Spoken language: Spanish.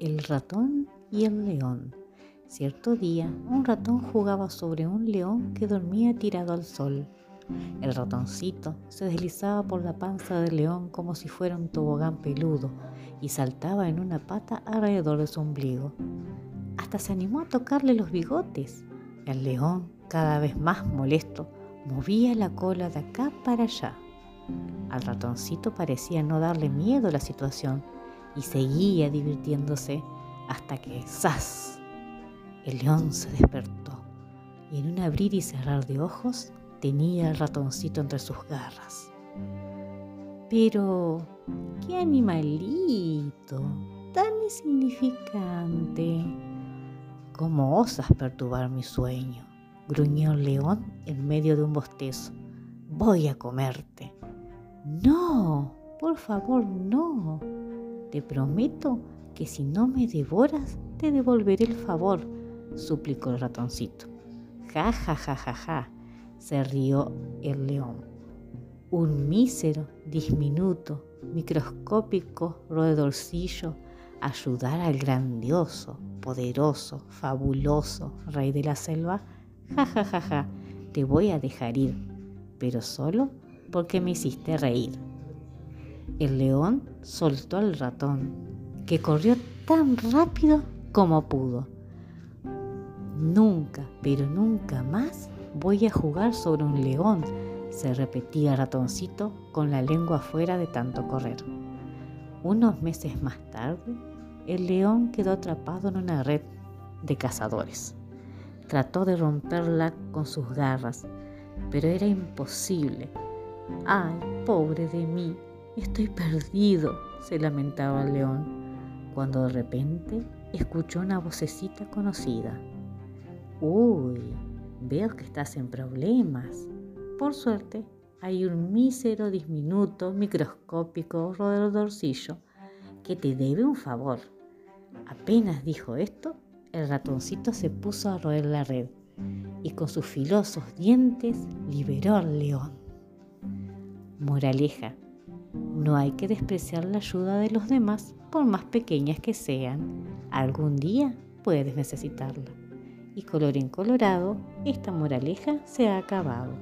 El ratón y el león. Cierto día, un ratón jugaba sobre un león que dormía tirado al sol. El ratoncito se deslizaba por la panza del león como si fuera un tobogán peludo y saltaba en una pata alrededor de su ombligo. Hasta se animó a tocarle los bigotes. El león, cada vez más molesto, movía la cola de acá para allá. Al ratoncito parecía no darle miedo la situación y seguía divirtiéndose hasta que ¡zas! El león se despertó y en un abrir y cerrar de ojos tenía el ratoncito entre sus garras. Pero, qué animalito, tan insignificante. ¿Cómo osas perturbar mi sueño? gruñó el león en medio de un bostezo. Voy a comerte. No, por favor, no. Te prometo que si no me devoras, te devolveré el favor, suplicó el ratoncito. Ja, ja, ja, ja, ja, se rió el león. Un mísero, diminuto, microscópico roedorcillo ayudar al grandioso, poderoso, fabuloso rey de la selva. Ja, ja, ja, ja, te voy a dejar ir, pero solo porque me hiciste reír. El león soltó al ratón, que corrió tan rápido como pudo. Nunca, pero nunca más voy a jugar sobre un león, se repetía ratoncito con la lengua afuera de tanto correr. Unos meses más tarde, el león quedó atrapado en una red de cazadores. Trató de romperla con sus garras, pero era imposible Ay, pobre de mí, estoy perdido, se lamentaba el león, cuando de repente escuchó una vocecita conocida. Uy, veo que estás en problemas. Por suerte, hay un mísero, diminuto, microscópico roedorcillo que te debe un favor. Apenas dijo esto, el ratoncito se puso a roer la red y con sus filosos dientes liberó al león. Moraleja. No hay que despreciar la ayuda de los demás, por más pequeñas que sean. Algún día puedes necesitarla. Y color en colorado, esta moraleja se ha acabado.